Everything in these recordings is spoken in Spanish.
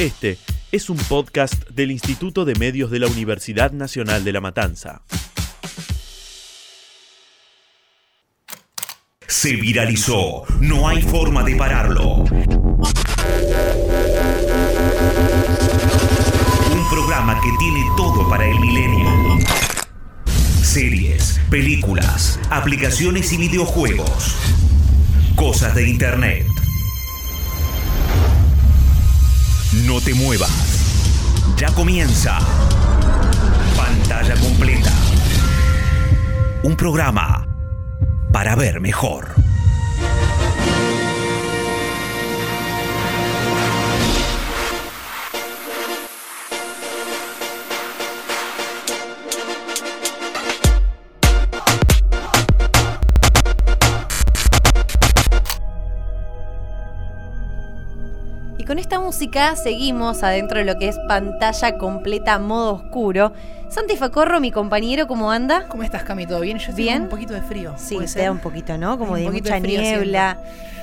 Este es un podcast del Instituto de Medios de la Universidad Nacional de La Matanza. Se viralizó, no hay forma de pararlo. Un programa que tiene todo para el milenio. Series, películas, aplicaciones y videojuegos. Cosas de Internet. No te muevas. Ya comienza. Pantalla completa. Un programa para ver mejor. Música seguimos adentro de lo que es pantalla completa modo oscuro. Santi Facorro, mi compañero, ¿cómo anda? ¿Cómo estás, Cami? ¿Todo bien? Yo Bien. un poquito de frío. Sí, ¿puede te ser? da un poquito, ¿no? Como Un de mucha de niebla.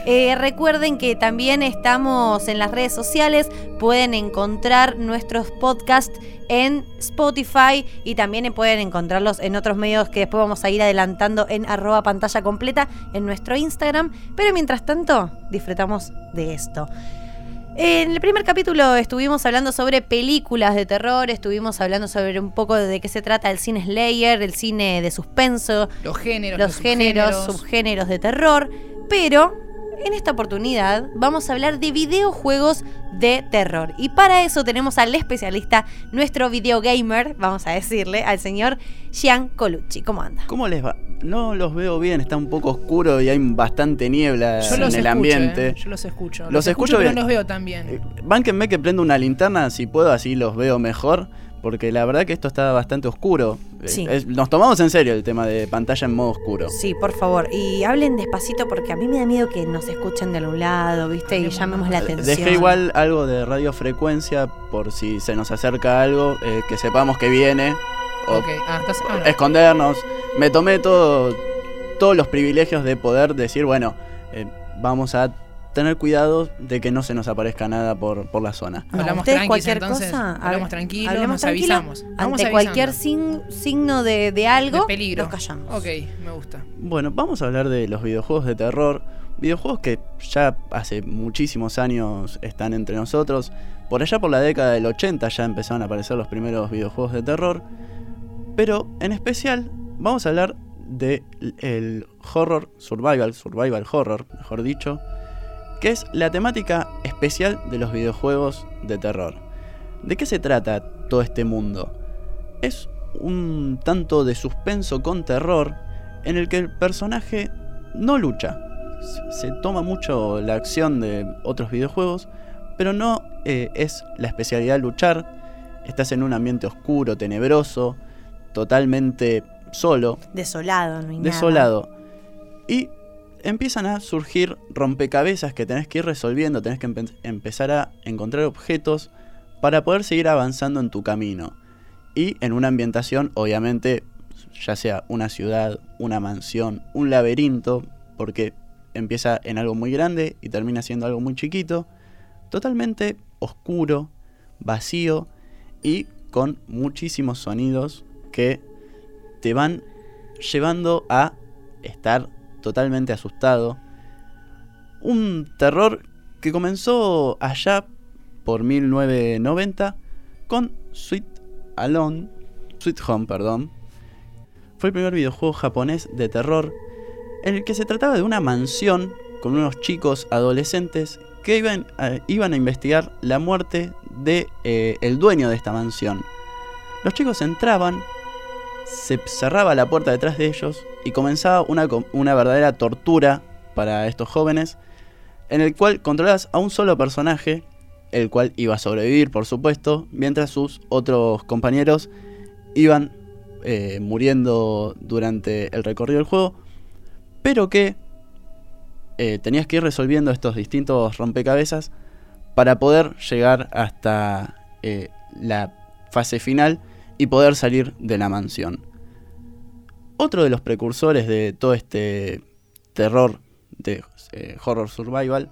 Eh, recuerden que también estamos en las redes sociales, pueden encontrar nuestros podcasts en Spotify y también pueden encontrarlos en otros medios que después vamos a ir adelantando en arroba pantalla completa en nuestro Instagram. Pero mientras tanto, disfrutamos de esto. En el primer capítulo estuvimos hablando sobre películas de terror, estuvimos hablando sobre un poco de qué se trata el cine Slayer, el cine de suspenso, Los géneros, los géneros, subgéneros. subgéneros de terror, pero en esta oportunidad vamos a hablar de videojuegos de terror. Y para eso tenemos al especialista, nuestro videogamer, vamos a decirle, al señor Gian Colucci. ¿Cómo anda? ¿Cómo les va? No los veo bien, está un poco oscuro y hay bastante niebla Yo en los el escucho, ambiente. eh, Yo los escucho. Los escucho pero bien. no los veo tan bien. Eh, Bánquenme que prendo una linterna si puedo, así los veo mejor. Porque la verdad que esto está bastante oscuro. Eh, Sí. es- nos tomamos en serio el tema de pantalla en modo oscuro. Sí, por favor. Y hablen despacito porque a mí me da miedo que nos escuchen de algún lado, ¿viste? Y llamemos la atención. Dejé igual algo de radiofrecuencia por si se nos acerca algo, eh, que sepamos que viene. O ok, ah, estás. ah, no. escondernos. Me tomé todo, todos los privilegios de poder decir, bueno, eh, vamos a tener cuidado de que no se nos aparezca nada por, por la zona. No, Hablamos tranquis, cualquier entonces, cosa, hablamos hab- tranquilo, hablemos nos tranquilo, avisamos. Vamos Ante cualquier sin- signo de, de algo, De peligro. nos callamos. Ok, me gusta. Bueno, vamos a hablar de los videojuegos de terror. Videojuegos que ya hace muchísimos años están entre nosotros. Por allá por la década del 80 ya empezaron a aparecer los primeros videojuegos de terror. Pero en especial vamos a hablar de el horror survival, survival horror, mejor dicho, que es la temática especial de los videojuegos de terror. ¿De qué se trata todo este mundo? Es un tanto de suspenso con terror en el que el personaje no lucha. Se- toma mucho la acción de otros videojuegos, pero no eh, es la especialidad luchar. Estás en un ambiente oscuro, tenebroso, totalmente solo, Desolado, no hay nada. desolado. Y empiezan a surgir rompecabezas que tenés que ir resolviendo, tenés que empe- empezar a encontrar objetos para poder seguir avanzando en tu camino. Y en una ambientación, obviamente, ya sea una ciudad, una mansión, un laberinto, porque empieza en algo muy grande y termina siendo algo muy chiquito, totalmente oscuro, vacío y con muchísimos sonidos que te van llevando a estar totalmente asustado. Un terror que comenzó allá por 1990 con Sweet Alone, Sweet Home, perdón. Fue el primer videojuego japonés de terror en el que se trataba de una mansión con unos chicos adolescentes que iban a, iban a investigar la muerte de eh, el dueño de esta mansión. Los chicos entraban, se cerraba la puerta detrás de ellos y comenzaba una, una verdadera tortura para estos jóvenes, en el cual controlabas a un solo personaje, el cual iba a sobrevivir, por supuesto, mientras sus otros compañeros iban eh, muriendo durante el recorrido del juego, pero que eh, tenías que ir resolviendo estos distintos rompecabezas para poder llegar hasta eh, la fase final y poder salir de la mansión. Otro de los precursores de todo este terror de eh, horror survival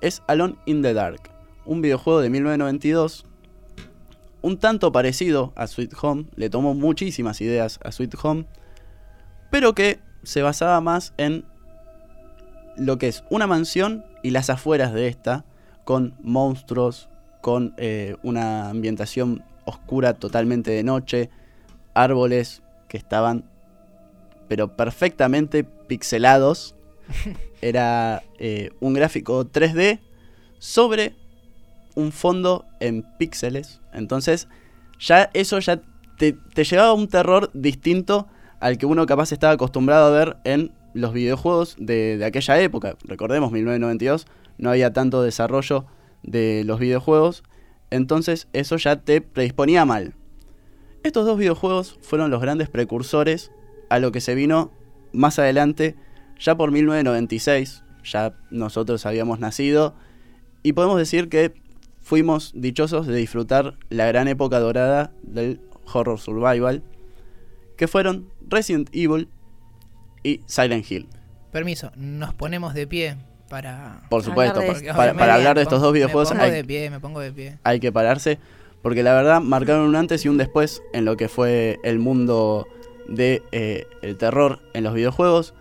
es Alone in the Dark, un videojuego de 1992, un tanto parecido a Sweet Home, le tomó muchísimas ideas a Sweet Home, pero que se basaba más en lo que es una mansión y las afueras de esta, con monstruos, con eh, una ambientación oscura totalmente de noche, árboles que estaban pero perfectamente pixelados. Era eh, un gráfico 3D sobre un fondo en píxeles. Entonces, ya eso ya te, te llevaba a un terror distinto al que uno capaz estaba acostumbrado a ver en los videojuegos de, de aquella época. Recordemos, 1992 no había tanto desarrollo de los videojuegos, entonces eso ya te predisponía mal. Estos dos videojuegos fueron los grandes precursores a lo que se vino más adelante, ya por 1996, ya nosotros habíamos nacido, y podemos decir que fuimos dichosos de disfrutar la gran época dorada del horror survival, que fueron Resident Evil y Silent Hill. Permiso, nos ponemos de pie para. Por supuesto, Hablar de para, hablar de estos dos me videojuegos pongo hay, de pie, me pongo de pie. hay que pararse, porque la verdad marcaron un antes y un después en lo que fue el mundo de eh, el terror en los videojuegos.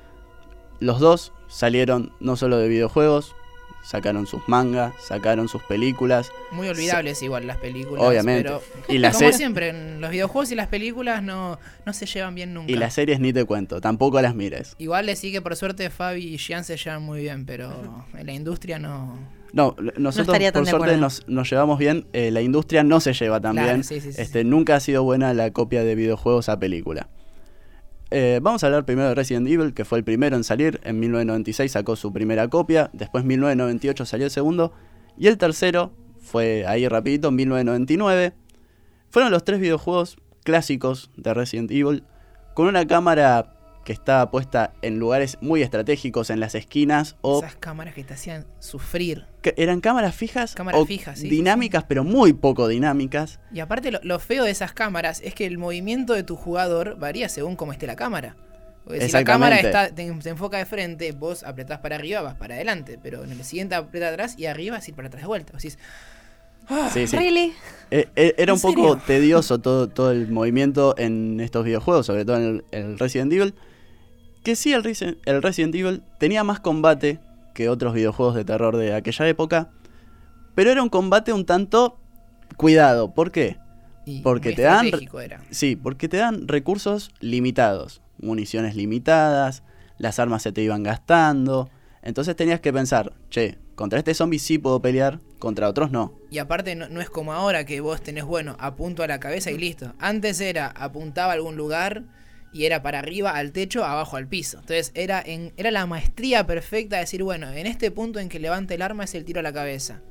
Los dos salieron no solo de videojuegos, sacaron sus mangas, sacaron sus películas Muy olvidables igual las películas. Obviamente. Pero y las, como siempre, en los videojuegos y las películas no, no se llevan bien nunca. y las series ni te cuento, tampoco las mires. Igual le sí que por suerte Fabi y Jean se llevan muy bien, pero en la industria no. No, nosotros por suerte nos, nos llevamos bien, eh, la industria no se lleva tan Claro, bien. sí, sí, sí, este, Nunca ha sido buena la copia de videojuegos a película. Eh, vamos a hablar primero de Resident Evil, que fue el primero en salir. En 1996 sacó su primera copia, después en 1998 salió el segundo, y el tercero fue ahí rapidito, en 1999. Fueron los tres videojuegos clásicos de Resident Evil, con una cámara que estaba puesta en lugares muy estratégicos, en las esquinas, o Esas cámaras que te hacían sufrir. que eran cámaras fijas Cámaras o fijas, sí, dinámicas, pero muy poco dinámicas. Y aparte lo, lo feo de esas cámaras es que el movimiento de tu jugador varía según cómo esté la cámara. Porque si la cámara está, te, te enfoca de frente, vos apretás para arriba, vas para adelante. Pero en el siguiente aprieta atrás y arriba vas a ir para atrás de vuelta. "Ah, Sí, sí. ¿Really? Eh, eh, era ¿En un poco serio? tedioso todo, todo el movimiento en estos videojuegos, sobre todo en el, el Resident Evil. Que sí, el, Resi- el Resident Evil tenía más combate que otros videojuegos de terror de aquella época. Pero era un combate un tanto cuidado. ¿Por qué? y Porque te dan- era. Sí, porque te dan recursos limitados, municiones limitadas, las armas se te iban gastando. Entonces tenías que pensar, che, contra este zombie sí puedo pelear, contra otros no. Y aparte no, no es como ahora que vos tenés, bueno, apunto a la cabeza y listo. Antes era apuntaba a algún lugar y era para arriba, al techo, abajo al piso. Entonces era, en, era la maestría perfecta de decir, bueno, en este punto en que levante el arma es el tiro a la cabeza.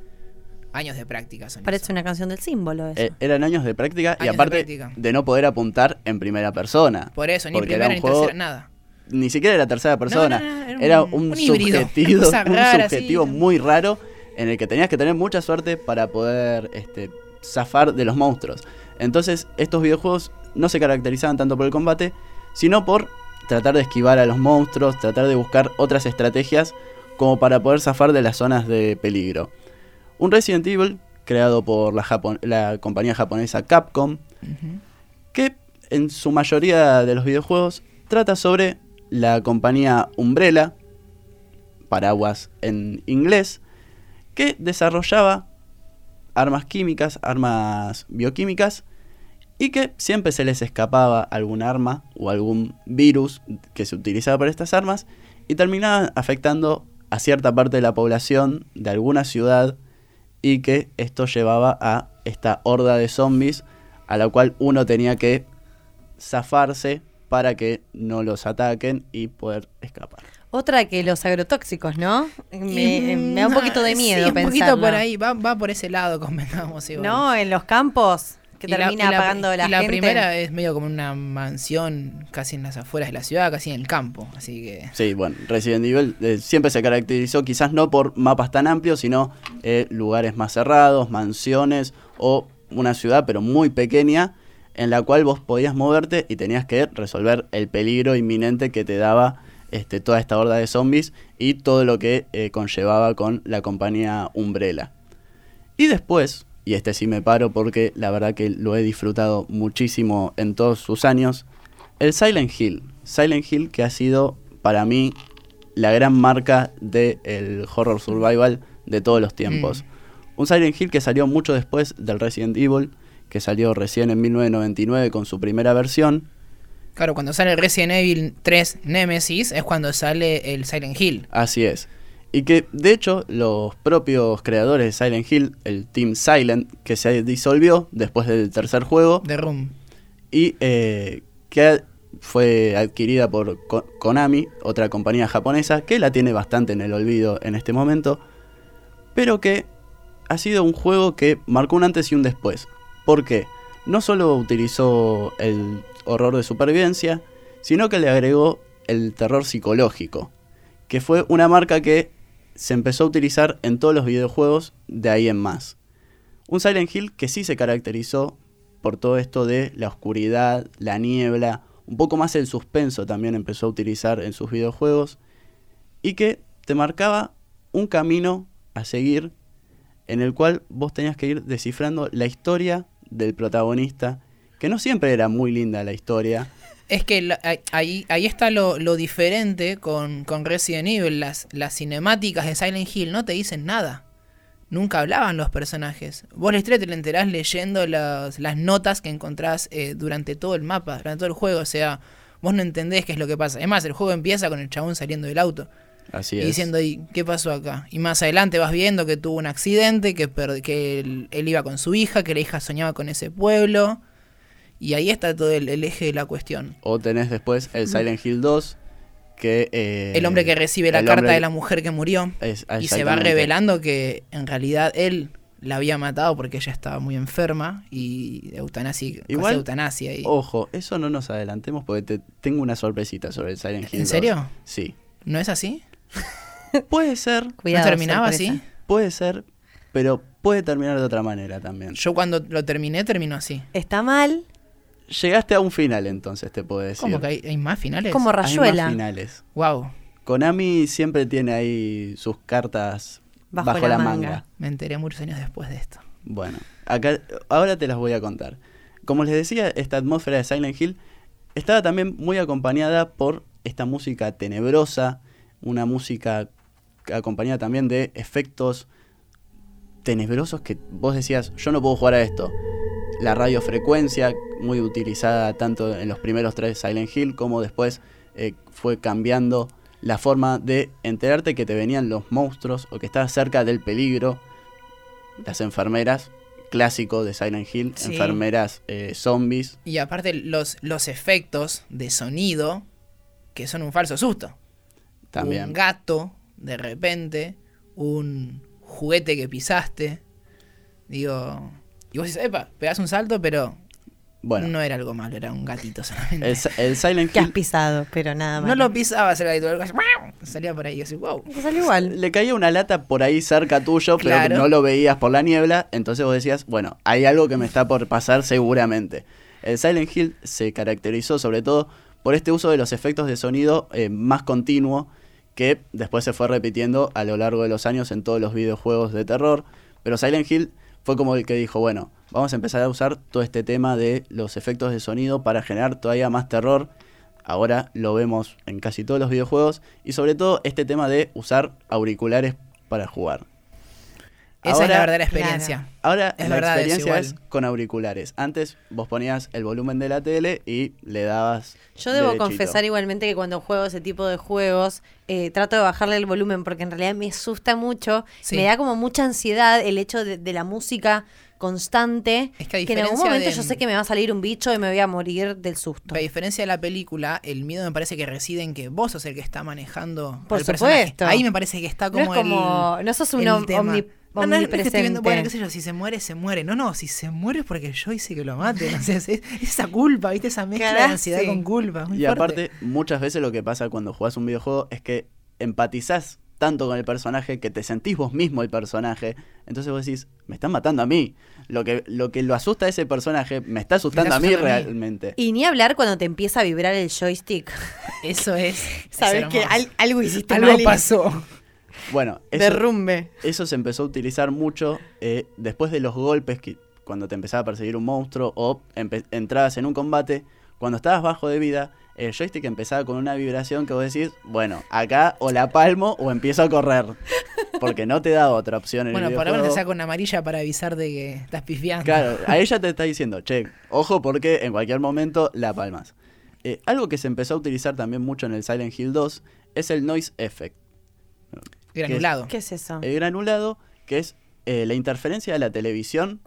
Años de práctica son Parece eso. una canción del símbolo eso. Eh, eran años de práctica y de aparte práctica. de no poder apuntar en primera persona. Por eso, ni primera era ni tercera, nada. Ni siquiera era tercera persona. no, no, era un- era un, un híbrido, subjetivo, un rara, subjetivo sí. muy raro en el que tenías que tener mucha suerte para poder este, zafar de los monstruos. Entonces, estos videojuegos no se caracterizaban tanto por el combate, sino por tratar de esquivar a los monstruos, tratar de buscar otras estrategias como para poder zafar de las zonas de peligro. Un Resident Evil creado por la, Japon- la compañía japonesa Capcom, que en su mayoría de los videojuegos trata sobre la compañía Umbrella, paraguas en inglés, que desarrollaba armas químicas, armas bioquímicas, y que siempre se les escapaba algún arma o algún virus que se utilizaba para estas armas y terminaba afectando a cierta parte de la población de alguna ciudad y que esto llevaba a esta horda de zombies a la cual uno tenía que zafarse para que no los ataquen y poder escapar. Otra que los agrotóxicos, ¿no? Me, Mm, me da un poquito de sí, miedo un poquito por ahí, va, va por ese lado, convengamos igual. No, en los campos que Y la- termina y la, apagando la, y la gente. primera es medio como una mansión casi en las afueras de la ciudad, casi en el campo. Así que. Sí, bueno, Resident Evil eh, siempre se caracterizó quizás no por mapas tan amplios, sino eh, lugares más cerrados, mansiones o una ciudad pero muy pequeña en la cual vos podías moverte y tenías que resolver el peligro inminente que te daba este, toda esta horda de zombies y todo lo que eh, conllevaba con la compañía Umbrella. Y después, y este sí me paro porque la verdad que lo he disfrutado muchísimo en todos sus años, el Silent Hill. Silent Hill que ha sido para mí la gran marca del horror survival de todos los tiempos. Un Silent Hill que salió mucho después del Resident Evil, que salió recién en 1999 con su primera versión. Claro, cuando sale Resident Evil 3 Nemesis es cuando sale el Silent Hill. Así es. Y que de hecho los propios creadores de Silent Hill, el Team Silent, que se disolvió después del tercer juego The Room. y eh, que fue adquirida por Ko- Konami, otra compañía japonesa, que la tiene bastante en el olvido en este momento, pero que ha sido un juego que marcó un antes y un después. ¿Por qué? No solo utilizó el horror de supervivencia, sino que le agregó el terror psicológico, que fue una marca que se empezó a utilizar en todos los videojuegos de ahí en más. Un Silent Hill que sí se caracterizó por todo esto de la oscuridad, la niebla, un poco más el suspenso también empezó a utilizar en sus videojuegos y que te marcaba un camino a seguir en el cual vos tenías que ir descifrando la historia del protagonista, que no siempre era muy linda la historia. Es que la- ahí- ahí, está lo, lo diferente con, con Resident Evil. Las, las cinemáticas de Silent Hill no te dicen nada. Nunca hablaban los personajes. Vos la historia te la enterás leyendo las, las notas que encontrás eh, durante todo el mapa, durante todo el juego. O sea, vos no entendés qué es lo que pasa. Es más, el juego empieza con el chabón saliendo del auto. Así y es. diciendo, "¿Y qué pasó acá? Y más adelante vas viendo que tuvo un accidente, que, que él, él iba con su hija, que la hija soñaba con ese pueblo. Y ahí está todo el, el eje de la cuestión. O tenés después el Silent Hill 2, que... eh, el hombre que recibe la carta hombre- de la mujer que murió. es- Y se va revelando que en realidad él la había matado porque ella estaba muy enferma y eutanasia, Igual, eutanasia. Y... Ojo, eso no nos adelantemos porque te, tengo una sorpresita sobre el Silent Hill ¿En 2. serio? Sí. ¿No es así? Puede ser, Cuidado, ¿No terminaba sorpresa. así? puede ser, pero puede terminar de otra manera también. Yo cuando lo terminé, terminó así. Está mal, Llegaste a un final entonces, te puedo decir. ¿Cómo que hay, hay más finales? como Hay más rayuela. finales. Wow, Konami siempre tiene ahí sus cartas bajo, la, manga. me enteré muchos años después de esto. Bueno, acá ahora te las voy a contar. Como les decía, esta atmósfera de Silent Hill estaba también muy acompañada por esta música tenebrosa, una música acompañada también de efectos tenebrosos que vos decías, yo no puedo jugar a esto. La radiofrecuencia, muy utilizada tanto en los primeros tres Silent Hill como después eh, fue cambiando la forma de enterarte que te venían los monstruos o que estabas cerca del peligro. Las enfermeras, clásico de Silent Hill, Sí. enfermeras eh, zombies. Y aparte los, los efectos de sonido, que son un falso susto. También. Un gato, de repente, un juguete que pisaste. Digo, y vos dices, epa, pegás un salto, pero Bueno, no era algo malo, era un gatito solamente. el, el Silent Que has Hill pisado, pero nada más. no lo pisabas el gatito, algo así, salía por ahí, y así, wow. Te salió igual. le caía una lata por ahí cerca tuyo, pero Claro. no lo veías por la niebla, entonces vos decías, bueno, hay algo que me está por pasar seguramente. El Silent Hill se caracterizó sobre todo por este uso de los efectos de sonido eh, más continuo que después se fue repitiendo a lo largo de los años en todos los videojuegos de terror, pero Silent Hill fue como el que dijo, bueno, vamos a empezar a usar todo este tema de los efectos de sonido para generar todavía más terror. Ahora lo vemos en casi todos los videojuegos y sobre todo este tema de usar auriculares para jugar. Esa es Ahora- la verdadera experiencia. Ahora Es la verdad, es experiencia es, igual. con auriculares. Antes vos ponías el volumen de la tele y le dabas. Yo debo derechito. confesar igualmente que cuando juego ese tipo de juegos eh, trato de bajarle el volumen porque en realidad me asusta mucho, Sí. me da como mucha ansiedad el hecho de, de la música constante, Es que a en algún momento de- yo sé que me va a salir un bicho y me voy a morir del susto. A diferencia de la película, el miedo me parece que reside en que vos sos el que está manejando Por al personaje. supuesto. Ahí me parece que está No como es como- el- no sos un el om- tema. omni- No, no, es que estoy viendo, omnipresente. bueno, qué sé yo, si se muere, se muere. No, no, si se muere es porque yo hice que lo mate. No sé, es, es esa culpa, ¿viste? Esa mezcla de ansiedad sí. con culpa. muy Y fuerte. aparte, muchas veces lo que pasa cuando jugás un videojuego es que empatizás tanto con el personaje que te sentís vos mismo el personaje. Entonces vos decís, me están matando a mí. Lo que lo, que lo asusta a ese personaje me está asustando a mí asustando a mí. realmente. Y ni hablar cuando te empieza a vibrar el joystick. Eso es. Sabes es que al- algo hiciste algo mal pasó. Bueno, eso, Derrumbe. eso se empezó a utilizar mucho eh, después de los golpes, que, cuando te empezaba a perseguir un monstruo o entrabas en un combate. Cuando estabas bajo de vida, el joystick empezaba con una vibración que vos decís, bueno, acá o la palmo o empiezo a correr. Porque no te da otra opción en Bueno, el por lo menos te saca una amarilla para avisar de que estás pifiando. Claro, a ella te está diciendo, che, ojo porque en cualquier momento la palmas. Eh, algo que se empezó a utilizar también mucho en el Silent Hill 2 es el noise effect. Granulado. ¿Qué es eso? El granulado, que es eh, la interferencia de la televisión.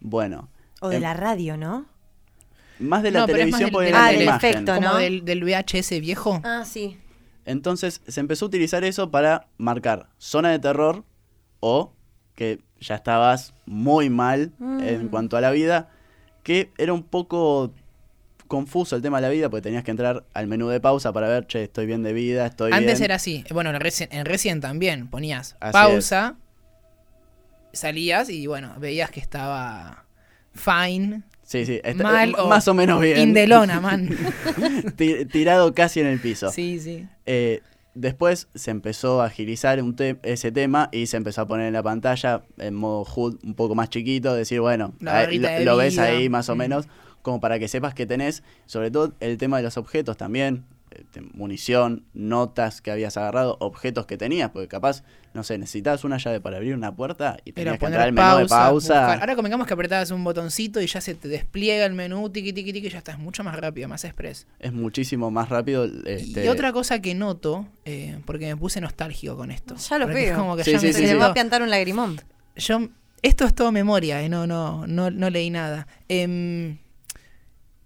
Bueno, O de em- la radio, ¿no? Más de la No, pero es más televisión del- porque del- era Ah, la imagen. efecto, Como ¿no? del, del VHS viejo. Ah, sí. Entonces se empezó a utilizar eso para marcar zona de terror o que ya estabas muy mal en Mm. cuanto a la vida, que era un poco confuso el tema de la vida porque tenías que entrar al menú de pausa para ver, che, estoy bien de vida, estoy Antes bien. era así. Bueno, en Resident, en Resident también ponías Así pausa, salías y bueno, veías que estaba fine, Sí, sí, está- mal o más o menos bien. indelona, man. Ti- tirado casi en el piso. sí, sí. Eh, después se empezó a agilizar un te- ese tema y se empezó a poner en la pantalla en modo HUD un poco más chiquito, decir, bueno, ahí lo, ves ahí más o Mm. menos, como para que sepas que tenés, sobre todo el tema de los objetos también, munición, notas que habías agarrado, objetos que tenías, porque capaz, no sé, necesitabas una llave para abrir una puerta y Era tenías que poner entrar al menú de pausa. buscar. Ahora convengamos que apretabas un botoncito y ya se te despliega el menú, tiqui, tiqui, tiqui, y ya estás mucho más rápido, más express. Es muchísimo más rápido. Este, Y otra cosa que noto, eh, porque me puse nostálgico con esto. Ya lo veo. como que Sí, ya sí, me Se sí, sí. va a piantar un lagrimón. yo esto es todo memoria, eh, no, no, no, no leí nada. Em,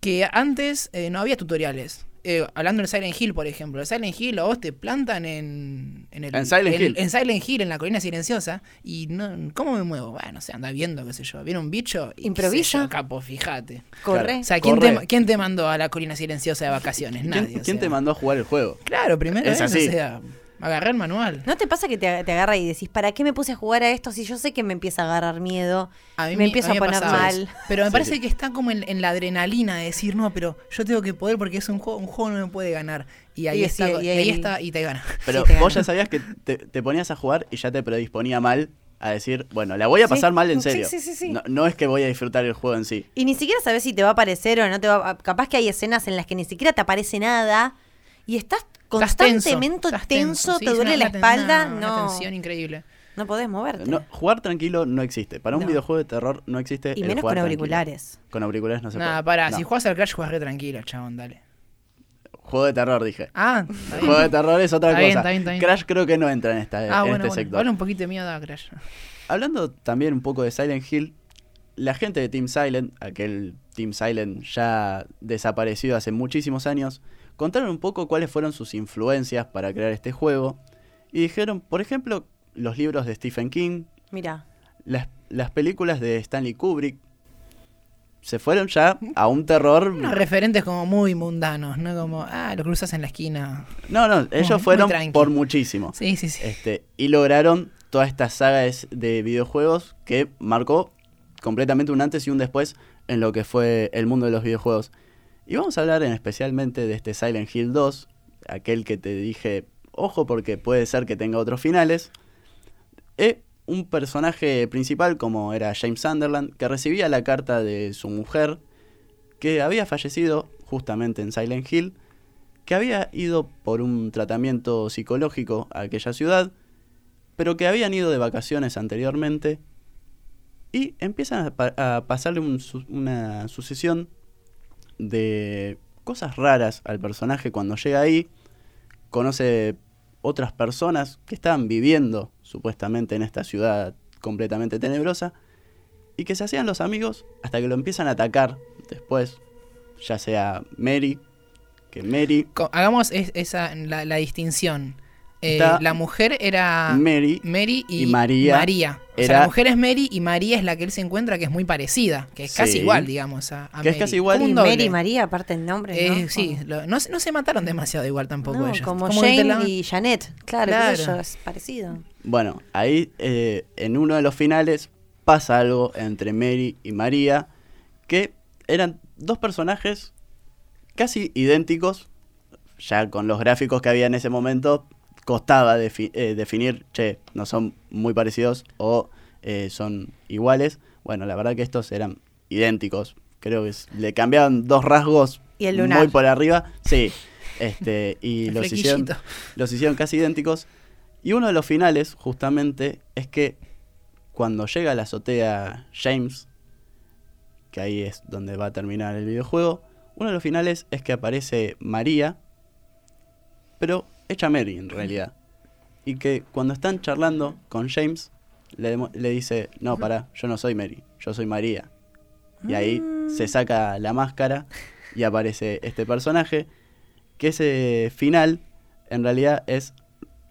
que antes eh, no había tutoriales. Eh, hablando del Silent Hill, por ejemplo. El Silent Hill a vos te plantan en, en, el, En Silent en- Hill. En Silent Hill, en la colina silenciosa. Y no, ¿cómo me muevo? Bueno, se anda viendo, qué sé yo. Viene un bicho y Improvisa. yo, capo, fíjate. Corre. O sea, ¿quién te. ¿quién te mandó a la colina silenciosa de vacaciones? ¿Quién, Nadie. quién te mandó a jugar el juego? Claro, primero Es vez, así. o sea, agarré el manual. ¿No te pasa que te, te agarra y decís, ¿para qué me puse a jugar a esto si yo sé que me empieza a agarrar miedo? A mí me me- empiezo a a, mí me poner pasaba mal. Pero me Sí, parece sí. que está como en, en la adrenalina de decir, no, pero yo tengo que poder porque es un juego, un juego no me puede ganar. Y ahí, Y está, sí, y y ahí ahí- está y te gana. Pero Sí, te vos gana. ya sabías que te, te ponías a jugar y ya te predisponía mal a decir, bueno, la voy a Sí, pasar mal en sí, serio. sí, sí, sí. No, no es que voy a disfrutar el juego en sí. Y ni siquiera sabes si te va a aparecer o no te va a... Capaz que hay escenas en las que ni siquiera te aparece nada y estás Tenso, constantemente estás tenso, sí, te es duele una- la una- espalda, una, no, tensión increíble. no podés moverte. No, jugar tranquilo no existe. Para un No. videojuego de terror no existe. y el menos jugar con tranquilo. auriculares. Con auriculares no se Nada, puede. pará, No. si juegas al Crash juegas re tranquilo, chabón, dale. Juego de terror, dije. Ah, está bien. Juego de terror es otra Está cosa. bien, está bien, está bien. Crash creo que no entra en, esta, Ah, en bueno, este bueno. sector. Habla un poquito de miedo a Crash. Hablando también un poco de Silent Hill, la gente de Team Silent, aquel Team Silent ya desaparecido hace muchísimos años, contaron un poco cuáles fueron sus influencias para crear este juego y dijeron, por ejemplo, los libros de Stephen King, Mira, las, las películas de Stanley Kubrick, se fueron ya a un terror... Unos referentes como muy mundanos, ¿no? Como, ah, lo cruzas en la esquina. No, no, ellos muy fueron por muchísimo. Sí, sí, sí. Este, y lograron toda esta saga de, de videojuegos que marcó completamente un antes y un después en lo que fue el mundo de los videojuegos. Y vamos a hablar en especialmente de este Silent Hill 2, aquel que te dije, ojo porque puede ser que tenga otros finales. E un personaje principal como era James Sunderland, que recibía la carta de su mujer, que había fallecido justamente en Silent Hill, que había ido por un tratamiento psicológico a aquella ciudad, pero que habían ido de vacaciones anteriormente, y empiezan a, pa- a pasarle una sucesión de cosas raras al personaje cuando llega ahí, conoce otras personas que estaban viviendo supuestamente en esta ciudad completamente tenebrosa, y que se hacían los amigos hasta que lo empiezan a atacar después, ya sea Mary, que Mary Hagamos es- esa, la distinción. Eh, la mujer era Mary Mary y, y María María. O sea, la mujer es Mary y María es la que él se encuentra, que es muy parecida, que es casi igual, digamos, a, a Que es Mary. casi igual. Y. Mary y María, aparte el nombre, Eh, ¿no? sí, lo- no, se- no se mataron demasiado igual tampoco No, ellos. como Como Jane la- y Janet, claro, Claro. yo, es parecido. Bueno, ahí eh, en uno de los finales pasa algo entre Mary y María, que eran dos personajes casi idénticos, ya con los gráficos que había en ese momento, costaba defi- eh, definir, che, no son muy parecidos o eh, son iguales. Bueno, la verdad que estos eran idénticos. Creo que le cambiaban dos rasgos Y el lunar. muy por arriba. Sí. Este, y los hicieron, los hicieron casi idénticos. Y uno de los finales, justamente, es que cuando llega a la azotea James, que ahí es donde va a terminar el videojuego, uno de los finales es que aparece María, pero hecha Mary en realidad. Y que cuando están charlando con James, le, le dice, no, pará, yo no soy Mary, yo soy María. Y ahí se saca la máscara y aparece este personaje, que ese final en realidad es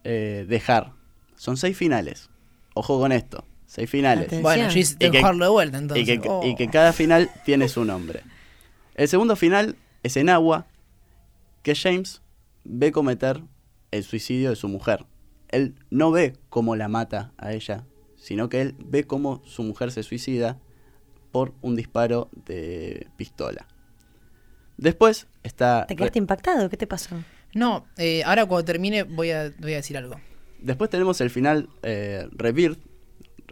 eh, dejar. Son seis finales. Ojo con esto, seis finales. Atención. Bueno, yo hice- que de vuelta entonces. Y que, Oh. y que cada final tiene su nombre. El segundo final es en agua, que James ve cometer el suicidio de su mujer. Él no ve cómo la mata a ella, sino que él ve cómo su mujer se suicida por un disparo de pistola. Después está... ¿Te quedaste impactado? ¿Qué te pasó? No, eh, ahora cuando termine voy a, voy a decir algo. Después tenemos el final eh, Rebirth,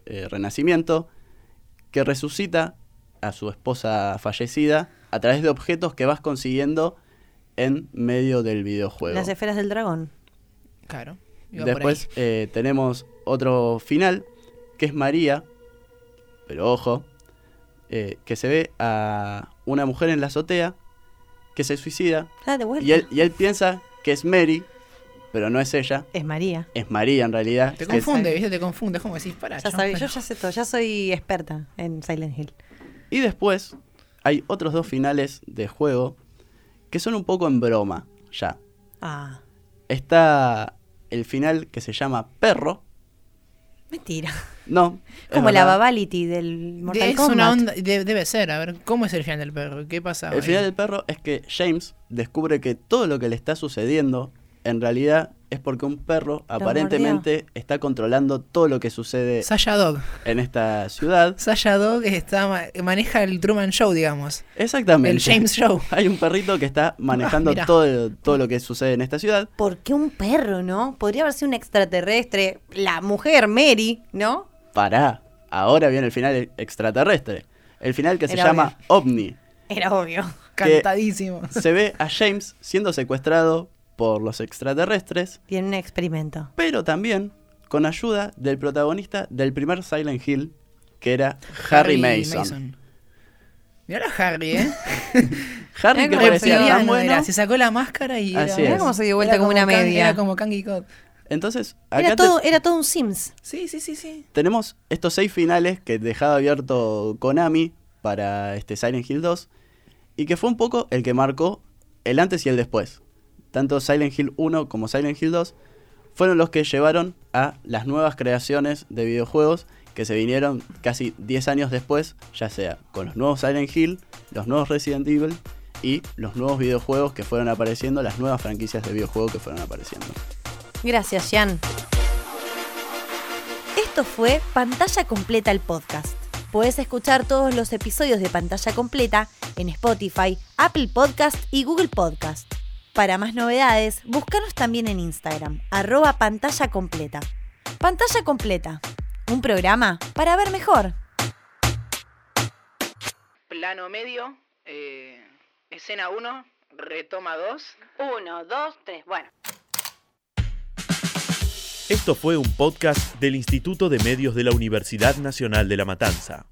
eh, Renacimiento, que resucita a su esposa fallecida a través de objetos que vas consiguiendo en medio del videojuego. Las esferas del dragón. Claro. iba por Después ahí. eh, tenemos otro final, que es María, pero ojo, eh, que se ve a una mujer en la azotea que se suicida Ah, de vuelta. y él, y él piensa que es Mary, pero no es ella, Es María. es María en realidad. Te confunde, ¿viste? Te confunde. Es como decís, para. Ya sabía, yo ya sé todo, ya soy experta en Silent Hill. Y después hay otros dos finales de juego que son un poco en broma ya. Ah, Está el final que se llama Perro. mentira. No. es Como la. Babality del Mortal es Kombat. una onda. de- debe ser. A ver, ¿cómo es el final del perro? ¿Qué pasa? El ahí? final del perro es que James descubre que todo lo que le está sucediendo en realidad es porque un perro aparentemente está controlando todo lo que sucede Sasha Dog. en esta ciudad. Sasha Dog está, ma- maneja el Truman Show, digamos. Exactamente. El James Show. Hay un perrito que está manejando mira. todo, todo lo que sucede en esta ciudad. ¿Por qué un perro, no? Podría haber sido un extraterrestre. La mujer, Mary, ¿no? Pará, ahora viene el final extraterrestre. El final que se llama OVNI. Era obvio. Cantadísimo. Se ve a James siendo secuestrado por los extraterrestres, Tiene un experimento. pero también con ayuda del protagonista del primer Silent Hill, que era Harry, Mason. Mirá la Harry, ¿eh? Harry que parecía tan bueno. Era, se sacó la máscara y Así era, es. Mirá cómo se dio vuelta era como una media. Era como Kangi Cod. Entonces, acá Era te- todo, era todo un Sims. Sí, sí, sí, sí. tenemos estos seis finales que dejaba abierto Konami para este Silent Hill 2 y que fue un poco el que marcó el antes y el después. Tanto Silent Hill 1 como Silent Hill 2 fueron los que llevaron a las nuevas creaciones de videojuegos que se vinieron casi 10 años después, ya sea con los nuevos Silent Hill, los nuevos Resident Evil y los nuevos videojuegos que fueron apareciendo, las nuevas franquicias de videojuegos que fueron apareciendo. Gracias, Jan. Esto fue Pantalla Completa el podcast. Puedes escuchar todos los episodios de Pantalla Completa en Spotify, Apple Podcast y Google Podcast. Para más novedades, búscanos también en Instagram, arroba pantalla completa. Pantalla completa, un programa para ver mejor. Plano medio, eh, escena 1, retoma 2. Uno, dos, tres, bueno. Esto fue un podcast del Instituto de Medios de la Universidad Nacional de La Matanza.